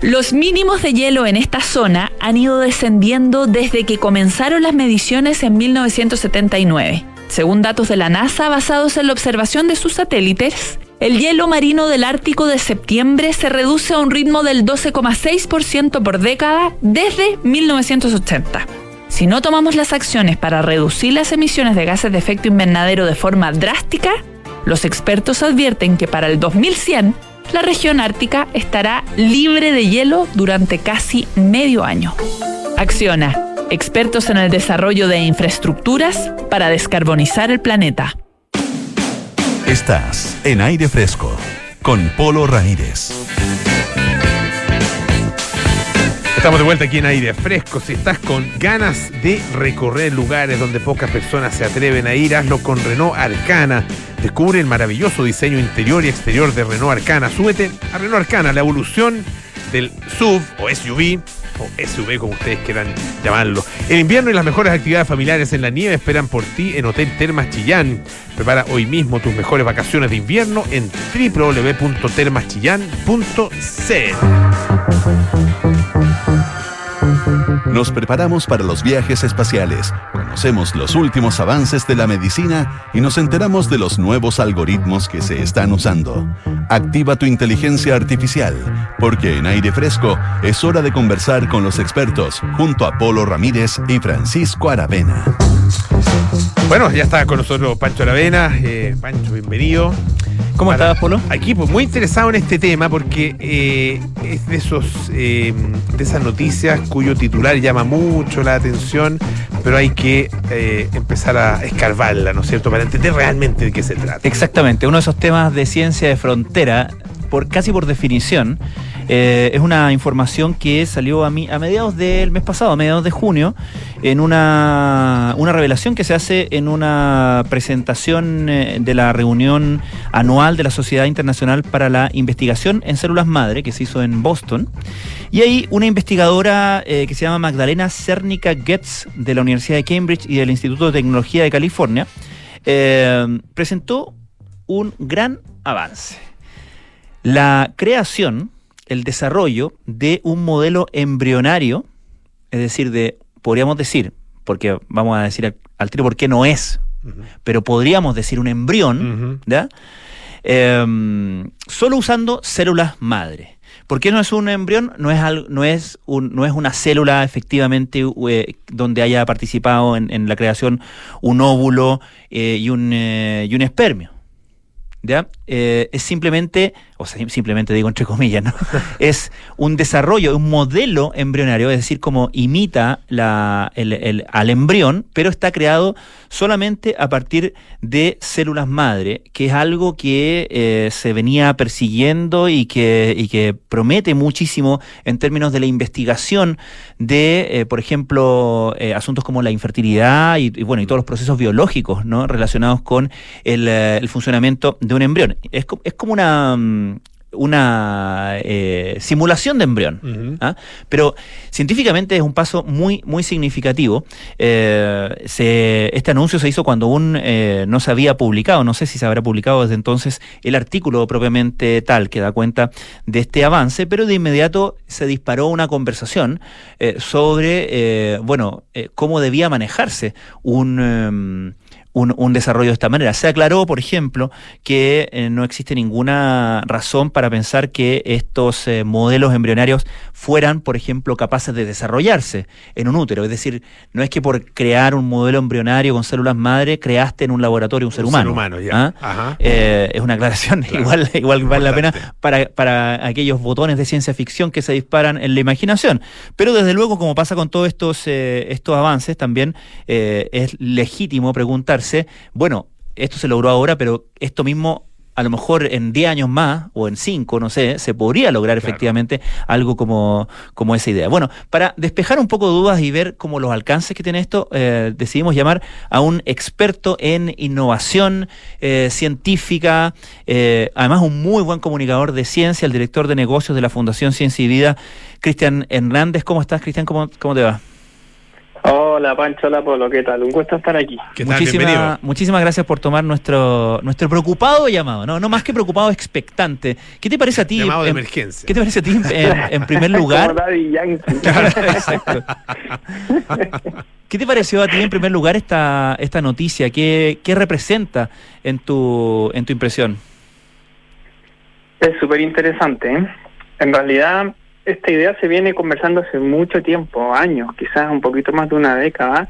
Los mínimos de hielo en esta zona han ido descendiendo desde que comenzaron las mediciones en 1979. Según datos de la NASA basados en la observación de sus satélites, el hielo marino del Ártico de septiembre se reduce a un ritmo del 12,6% por década desde 1980. Si no tomamos las acciones para reducir las emisiones de gases de efecto invernadero de forma drástica, los expertos advierten que para el 2100 la región ártica estará libre de hielo durante casi medio año. Acciona, expertos en el desarrollo de infraestructuras para descarbonizar el planeta. Estás en aire fresco con Polo Ramírez. Estamos de vuelta aquí en aire fresco. Si estás con ganas de recorrer lugares donde pocas personas se atreven a ir, hazlo con Renault Arcana. Descubre el maravilloso diseño interior y exterior de Renault Arcana. Súbete a Renault Arcana, la evolución del SUV o SUV o SUV como ustedes quieran llamarlo. El invierno y las mejores actividades familiares en la nieve esperan por ti en Hotel Termas Chillán. Prepara hoy mismo tus mejores vacaciones de invierno en www.termaschillán.cl. Nos preparamos para los viajes espaciales, conocemos los últimos avances de la medicina y nos enteramos de los nuevos algoritmos que se están usando. Activa tu inteligencia artificial, porque en aire fresco es hora de conversar con los expertos junto a Polo Ramírez y Francisco Aravena. Bueno, ya está con nosotros Pancho Aravena. Eh, Pancho, bienvenido. ¿Cómo Para- estás, Polo? Aquí, pues muy interesado en este tema porque eh, es de esos eh, de esas noticias cuyo titular llama mucho la atención, pero hay que eh, empezar a escarbarla, ¿no es cierto?, para entender realmente de qué se trata. Exactamente, uno de esos temas de ciencia de frontera, por casi por definición, eh, es una información que salió a, mí, a mediados del mes pasado, a mediados de junio, en una, una revelación que se hace en una presentación eh, de la reunión anual de la Sociedad Internacional para la Investigación en Células Madre, que se hizo en Boston. Y ahí una investigadora eh, que se llama Magdalena Cernica Getz de la Universidad de Cambridge y del Instituto de Tecnología de California presentó un gran avance. La creación, el desarrollo de un modelo embrionario, es decir, de, podríamos decir, porque vamos a decir al, al tiro por qué no es, pero podríamos decir un embrión, ¿ya? Em, solo usando células madre. ¿Por qué no es un embrión? No es, al- no es, un- no es una célula efectivamente eh, donde haya participado en, en la creación un óvulo eh, y, un, eh, y un espermio. ¿Ya? Eh, es simplemente, o sea, simplemente digo entre comillas, ¿no? (laughs) es un desarrollo, un modelo embrionario, es decir, como imita la, el- el- al embrión, pero está creado solamente a partir de células madre, que es algo que eh, se venía persiguiendo y que, promete muchísimo en términos de la investigación de, eh, por ejemplo, eh, asuntos como la infertilidad y, bueno, y todos los procesos biológicos ¿no? relacionados con el, funcionamiento de un embrión. Es, es como una, mm, una eh, simulación de embrión. ¿ah? Pero científicamente es un paso muy, muy significativo. Eh, se- este anuncio se hizo cuando aún eh, no se había publicado, no sé si se habrá publicado desde entonces el artículo propiamente tal que da cuenta de este avance, pero de inmediato se disparó una conversación eh, sobre, eh, bueno, cómo debía manejarse un... em, un, un desarrollo de esta manera. Se aclaró, por ejemplo, que eh, no existe ninguna razón para pensar que estos eh, modelos embrionarios fueran, por ejemplo, capaces de desarrollarse en un útero. Es decir, no es que por crear un modelo embrionario con células madre creaste en un laboratorio un ser Un humano. ser humano, ya. ¿Ah? Ajá. Eh, es una aclaración, (laughs) igual, igual vale la pena para, para aquellos botones de ciencia ficción que se disparan en la imaginación. Pero desde luego, como pasa con todos estos, estos avances, también es legítimo preguntarse, bueno, esto se logró ahora, pero esto mismo a lo mejor en 10 años más o en 5, no sé, se podría lograr efectivamente algo como, como esa idea. Bueno, para despejar un poco dudas y ver como los alcances que tiene esto, eh, decidimos llamar a un experto en innovación eh, científica, eh, además un muy buen comunicador de ciencia, el director de negocios de la Fundación Ciencia y Vida, Cristian Hernández. ¿Cómo estás, Cristian? ¿Cómo, ¿Cómo te va? Hola Pancho, hola Polo, ¿qué tal? Un gusto estar aquí. Muchísimas, muchísimas gracias por tomar nuestro nuestro preocupado llamado, no, no más que preocupado, expectante. ¿Qué te parece a ti? Llamado de en- emergencia. ¿Qué te parece a ti en, (laughs) en primer lugar? (laughs) Exacto. ¿Qué te pareció a ti en primer lugar esta, esta noticia? ¿Qué, qué representa en tu, en tu impresión? Es súper interesante. ¿eh? En realidad, esta idea se viene conversando hace mucho tiempo, años, quizás un poquito más de una década,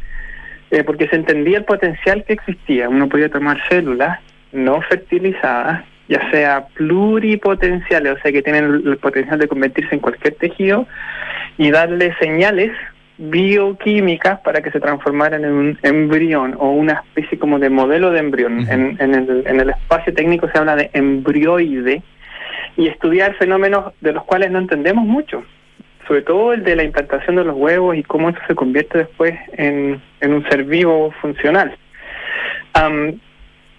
eh, porque se entendía el potencial que existía. Uno podía tomar células no fertilizadas, ya sea pluripotenciales, o sea, que tienen el, potencial de convertirse en cualquier tejido, y darle señales bioquímicas para que se transformaran en un embrión o una especie como de modelo de embrión. en, en el, en el espacio técnico se habla de embrioide y estudiar fenómenos de los cuales no entendemos mucho, sobre todo el de la implantación de los huevos y cómo eso se convierte después en, en un ser vivo funcional.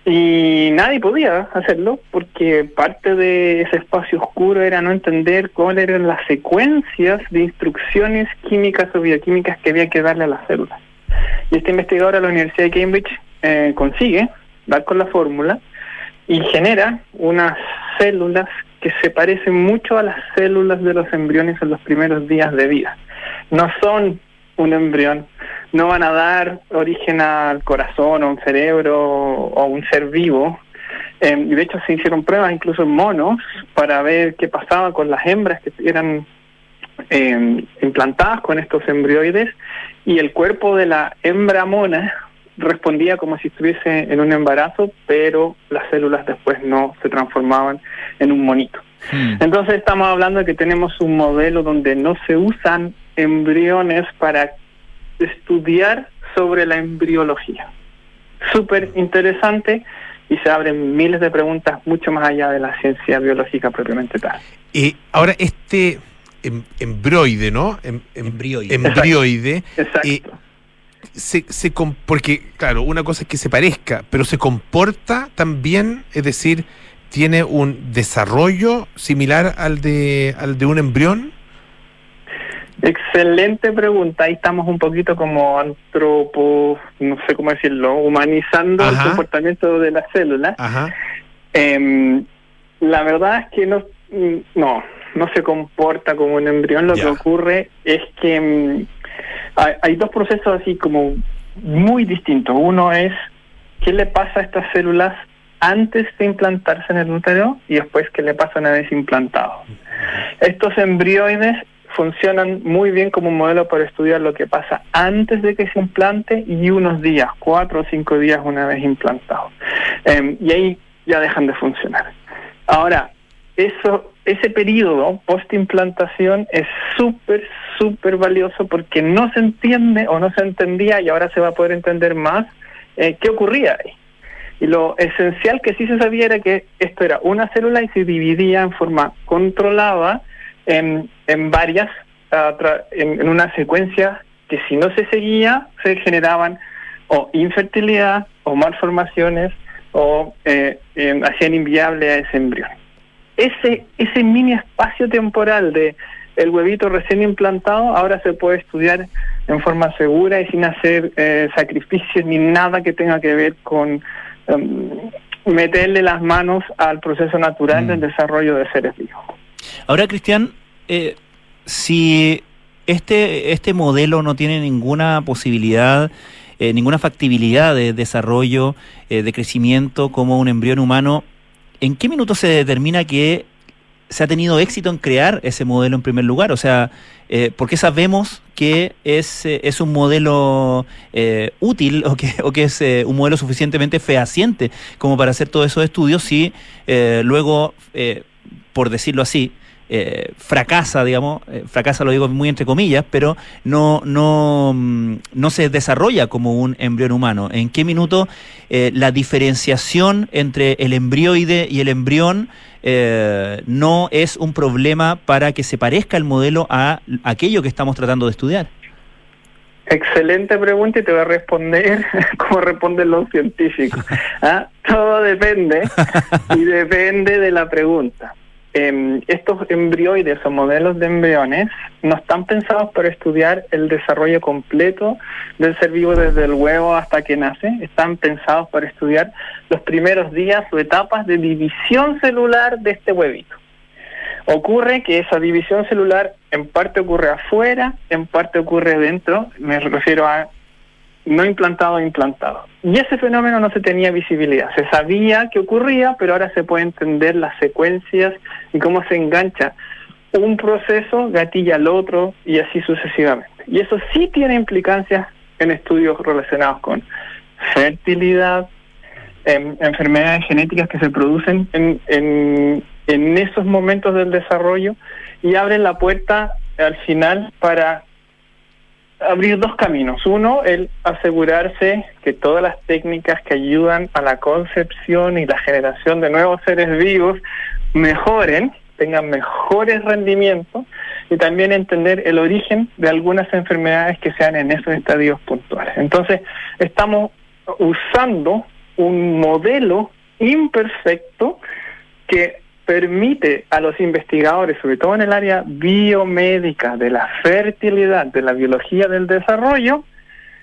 Y nadie podía hacerlo porque parte de ese espacio oscuro era no entender cuáles eran las secuencias de instrucciones químicas o bioquímicas que había que darle a las células. Y este investigador a la Universidad de Cambridge eh, consigue dar con la fórmula y genera unas células que se parecen mucho a las células de los embriones en los primeros días de vida. No son un embrión, no van a dar origen al corazón o un cerebro o un ser vivo. Eh, de hecho se hicieron pruebas incluso en monos para ver qué pasaba con las hembras que eran eh, implantadas con estos embrioides y el cuerpo de la hembra mona respondía como si estuviese en un embarazo, pero las células después no se transformaban en un monito. Hmm. Entonces estamos hablando de que tenemos un modelo donde no se usan embriones para estudiar sobre la embriología. Súper interesante y se abren miles de preguntas mucho más allá de la ciencia biológica propiamente tal. Y ahora este em- embroide, ¿no? Em- em- Embrioide. embrioide, Exacto. eh, se, se com- porque, claro, una cosa es que se parezca, pero se comporta también, es decir, tiene un desarrollo similar al de, al de un embrión. Excelente pregunta. Ahí estamos un poquito como antropo, no sé cómo decirlo, humanizando Ajá. el comportamiento de las células. Ajá. Em, la verdad es que no, mm, no, no se comporta como un embrión. Lo que ocurre es que mm, hay, hay dos procesos así como muy distintos. Uno es qué le pasa a estas células antes de implantarse en el útero y después qué le pasa una vez implantado. Estos embrioides funcionan muy bien como un modelo para estudiar lo que pasa antes de que se implante y unos días, cuatro o cinco días una vez implantado. Em, y ahí ya dejan de funcionar. Ahora, eso, ese periodo post-implantación es súper, súper valioso porque no se entiende o no se entendía y ahora se va a poder entender más eh, qué ocurría ahí. Y lo esencial que sí se sabía era que esto era una célula y se dividía en forma controlada en, en varias, en, en una secuencia que si no se seguía se generaban o infertilidad o malformaciones o eh, eh, hacían inviable a ese embrión. Ese, ese mini espacio temporal de el huevito recién implantado ahora se puede estudiar en forma segura y sin hacer eh, sacrificios ni nada que tenga que ver con em, meterle las manos al proceso natural Mm. del desarrollo de seres vivos. Ahora, Cristian, eh, si este, este modelo no tiene ninguna posibilidad, eh, ninguna factibilidad de desarrollo, eh, de crecimiento como un embrión humano, ¿en qué minuto se determina que se ha tenido éxito en crear ese modelo en primer lugar? O sea, eh, ¿por qué sabemos que es, eh, es un modelo eh, útil o que, o que es eh, un modelo suficientemente fehaciente como para hacer todos esos estudios si luego, por decirlo así, eh, fracasa, digamos, eh, fracasa lo digo muy entre comillas, pero no, no, mm, no se desarrolla como un embrión humano. ¿En qué minuto eh, la diferenciación entre el embrioide y el embrión no es un problema para que se parezca el modelo a aquello que estamos tratando de estudiar? Excelente pregunta y te voy a responder (laughs) como responden los científicos. ¿Ah? Todo depende y depende de la pregunta. Em, estos embrioides o modelos de embriones no están pensados para estudiar el desarrollo completo del ser vivo desde el huevo hasta que nace. Están pensados para estudiar los primeros días o etapas de división celular de este huevito. Ocurre que esa división celular en parte ocurre afuera, en parte ocurre dentro, me refiero a no implantado implantado. Y ese fenómeno no se tenía visibilidad. Se sabía que ocurría, pero ahora se puede entender las secuencias y cómo se engancha un proceso, gatilla al otro y así sucesivamente. Y eso sí tiene implicancias en estudios relacionados con fertilidad, em, enfermedades genéticas que se producen en, en, en esos momentos del desarrollo y abren la puerta al final para abrir dos caminos. Uno, el asegurarse que todas las técnicas que ayudan a la concepción y la generación de nuevos seres vivos mejoren, tengan mejores rendimientos y también entender el origen de algunas enfermedades que sean en esos estadios puntuales. Entonces, estamos usando un modelo imperfecto que permite a los investigadores, sobre todo en el área biomédica, de la fertilidad, de la biología del desarrollo,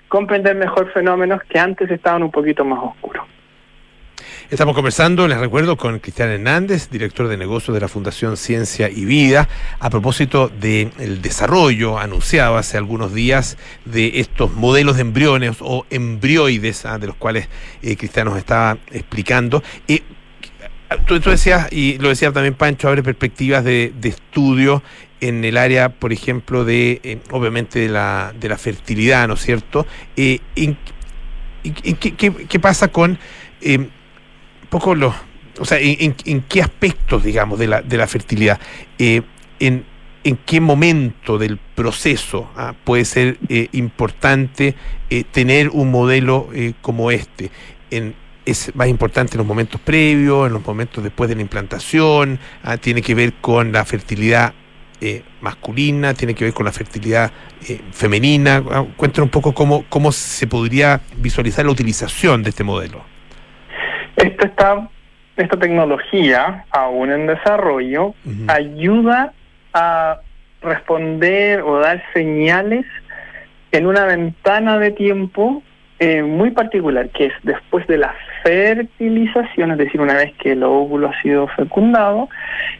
comprender mejor fenómenos que antes estaban un poquito más oscuros. Estamos conversando, les recuerdo, con Cristian Hernández, director de negocios de la Fundación Ciencia y Vida, a propósito del desarrollo anunciado hace algunos días de estos modelos de embriones o embrioides, ah, de los cuales eh, Cristian nos estaba explicando. Eh, tú, tú, decías, y lo decía también Pancho, abre perspectivas de, de estudio en el área, por ejemplo, de, eh, obviamente, de la, de la fertilidad, ¿no es cierto? Eh, qué, pasa con eh, poco los, o sea, en, en, qué aspectos, digamos, de la, de la fertilidad, eh, en, en qué momento del proceso ah, puede ser importante tener un modelo como este. Es más importante en los momentos previos, en los momentos después de la implantación, ah, tiene que ver con la fertilidad masculina, tiene que ver con la fertilidad femenina. Ah, cuéntanos un poco cómo, cómo se podría visualizar la utilización de este modelo. Esto está, esta tecnología, aún en desarrollo, uh -huh. ayuda a responder o dar señales en una ventana de tiempo eh, muy particular, que es después de la fertilización, es decir, una vez que el óvulo ha sido fecundado,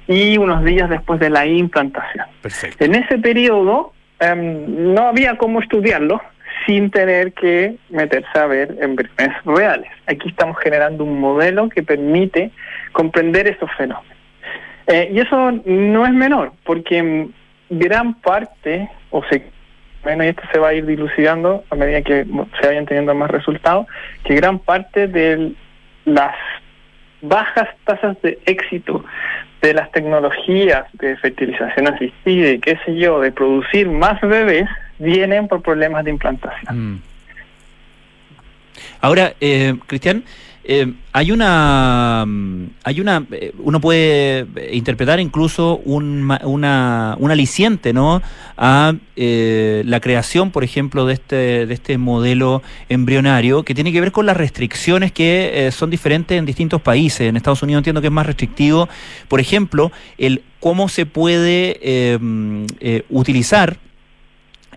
y unos días después de la implantación. Perfecto. En ese periodo um, no había cómo estudiarlo, sin tener que meterse a ver embriones reales. Aquí estamos generando un modelo que permite comprender esos fenómenos. Eh, y eso no es menor, porque gran parte, o se, bueno, y esto se va a ir dilucidando a medida que se vayan teniendo más resultados, que gran parte de las bajas tasas de éxito de las tecnologías de fertilización asistida y qué sé yo, de producir más bebés, vienen por problemas de implantación. Mm. Ahora, eh, Cristian, eh, hay una, hay una, eh, uno puede interpretar incluso un, una, un aliciente, ¿no? A eh, la creación, por ejemplo, de este, de este modelo embrionario que tiene que ver con las restricciones que son diferentes en distintos países. En Estados Unidos entiendo que es más restrictivo, por ejemplo, el cómo se puede utilizar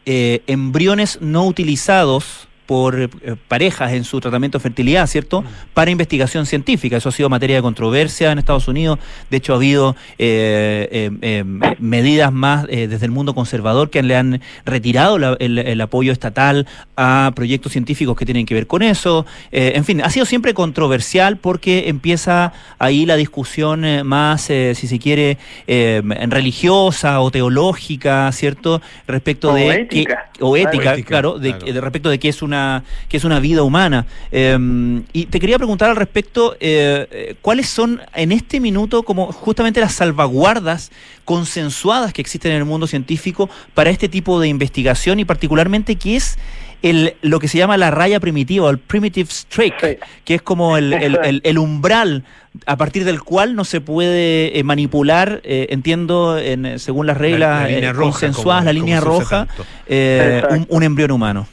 embriones no utilizados por eh, parejas en su tratamiento de fertilidad, ¿cierto? Para investigación científica. Eso ha sido materia de controversia en Estados Unidos. De hecho, ha habido eh, eh, medidas más desde el mundo conservador que le han retirado la, el, el, apoyo estatal a proyectos científicos que tienen que ver con eso. En fin, ha sido siempre controversial porque empieza ahí la discusión más, si se quiere, religiosa o teológica, ¿cierto? Respecto o de... Ética. Que, o ética, claro, de, claro. de respecto de que es una que es una vida humana. Eh, y te quería preguntar al respecto, eh, ¿cuáles son en este minuto como justamente las salvaguardas consensuadas que existen en el mundo científico para este tipo de investigación y particularmente qué es el, lo que se llama la raya primitiva, el primitive streak, sí. que es como el, el, el, el, umbral a partir del cual no se puede eh, manipular, eh, entiendo, en, según las reglas la, la eh, consensuadas, la línea roja, un, un embrión humano.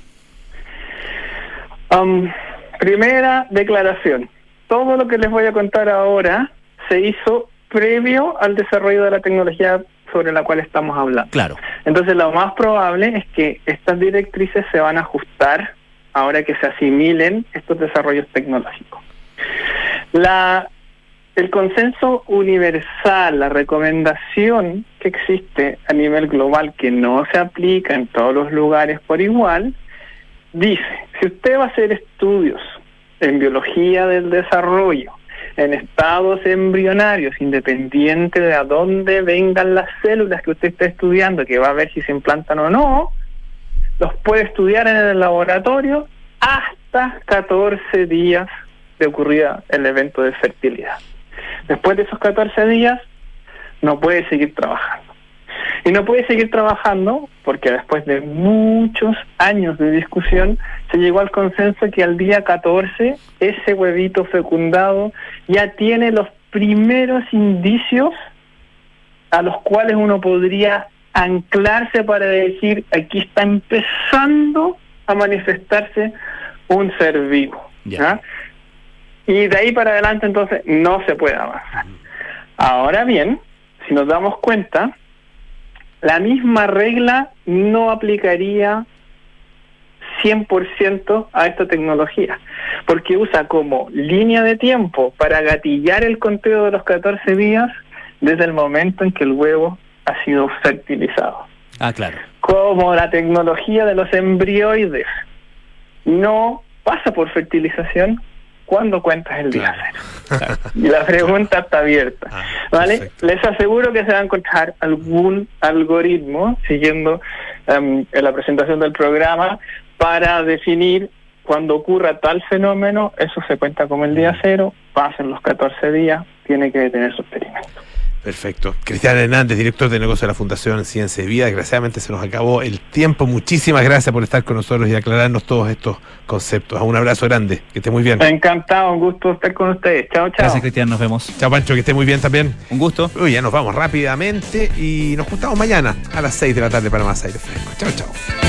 Um, primera declaración. Todo lo que les voy a contar ahora se hizo previo al desarrollo de la tecnología sobre la cual estamos hablando. Claro. Entonces, lo más probable es que estas directrices se van a ajustar ahora que se asimilen estos desarrollos tecnológicos. La, el consenso universal, la recomendación que existe a nivel global que no se aplica en todos los lugares por igual, dice, si usted va a hacer estudios en biología del desarrollo, en estados embrionarios, independiente de a dónde vengan las células que usted está estudiando, que va a ver si se implantan o no, los puede estudiar en el laboratorio hasta 14 días de ocurrida el evento de fertilidad. Después de esos 14 días, no puede seguir trabajando. Y no puede seguir trabajando porque después de muchos años de discusión se llegó al consenso que al día 14 ese huevito fecundado ya tiene los primeros indicios a los cuales uno podría anclarse para decir aquí está empezando a manifestarse un ser vivo. ¿ya? Y de ahí para adelante entonces no se puede avanzar. Ahora bien, si nos damos cuenta, la misma regla no aplicaría 100% a esta tecnología, porque usa como línea de tiempo para gatillar el conteo de los 14 días desde el momento en que el huevo ha sido fertilizado. Ah, claro. Como la tecnología de los embrioides no pasa por fertilización, ¿cuándo cuentas el día cero? (laughs) Y la pregunta está abierta. Ah, ¿Vale? Les aseguro que se va a encontrar algún algoritmo siguiendo en la presentación del programa para definir cuando ocurra tal fenómeno, eso se cuenta como el día cero, pasen los 14 días, tiene que detener su experimento. Perfecto. Cristian Hernández, director de negocio de la Fundación Ciencia y Vida. Desgraciadamente se nos acabó el tiempo. Muchísimas gracias por estar con nosotros y aclararnos todos estos conceptos. Un abrazo grande. Que esté muy bien. Encantado, un gusto estar con ustedes. Chao, chao. Gracias, Cristian. Nos vemos. Chao, Pancho. Que esté muy bien también. Un gusto. Uy, ya nos vamos rápidamente y nos juntamos mañana a las 6 de la tarde para más aire fresco. Chao, chao.